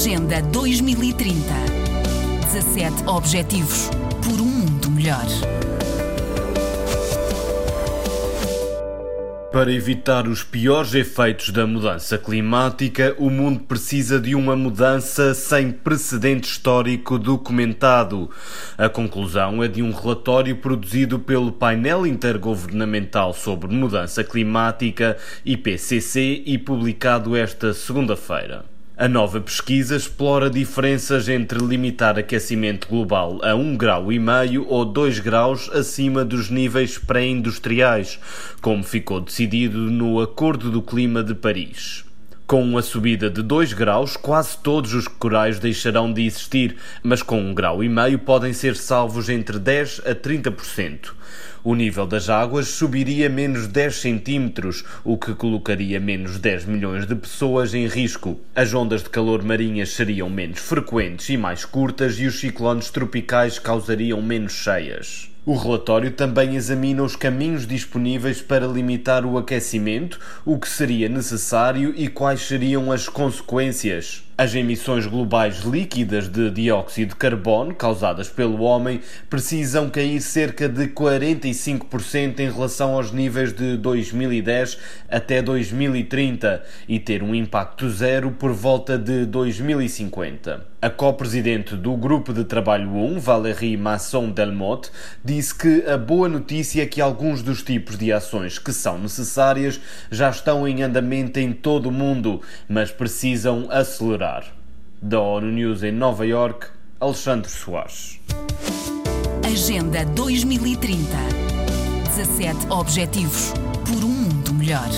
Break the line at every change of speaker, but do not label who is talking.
Agenda 2030. 17 Objetivos por um mundo melhor.
Para evitar os piores efeitos da mudança climática, o mundo precisa de uma mudança sem precedente histórico documentado. A conclusão é de um relatório produzido pelo Painel Intergovernamental sobre Mudança Climática, IPCC, e publicado esta segunda-feira. A nova pesquisa explora diferenças entre limitar aquecimento global a 1,5 grau e meio ou 2 graus acima dos níveis pré-industriais, como ficou decidido no Acordo do Clima de Paris. Com a subida de 2 graus, quase todos os corais deixarão de existir, mas com 1,5 grau e meio podem ser salvos entre 10 a 30%. O nível das águas subiria menos 10 centímetros, o que colocaria menos 10 milhões de pessoas em risco. As ondas de calor marinhas seriam menos frequentes e mais curtas e os ciclones tropicais causariam menos cheias. O relatório também examina os caminhos disponíveis para limitar o aquecimento, o que seria necessário e quais seriam as consequências. As emissões globais líquidas de dióxido de carbono causadas pelo homem precisam cair cerca de 45% em relação aos níveis de 2010 até 2030 e ter um impacto zero por volta de 2050. A co-presidente do Grupo de Trabalho 1, Valérie Masson-Delmotte, disse que a boa notícia é que alguns dos tipos de ações que são necessárias já estão em andamento em todo o mundo, mas precisam acelerar. Da ONU News em Nova York, Alexandre Soares.
Agenda 2030. 17 Objetivos por um mundo melhor.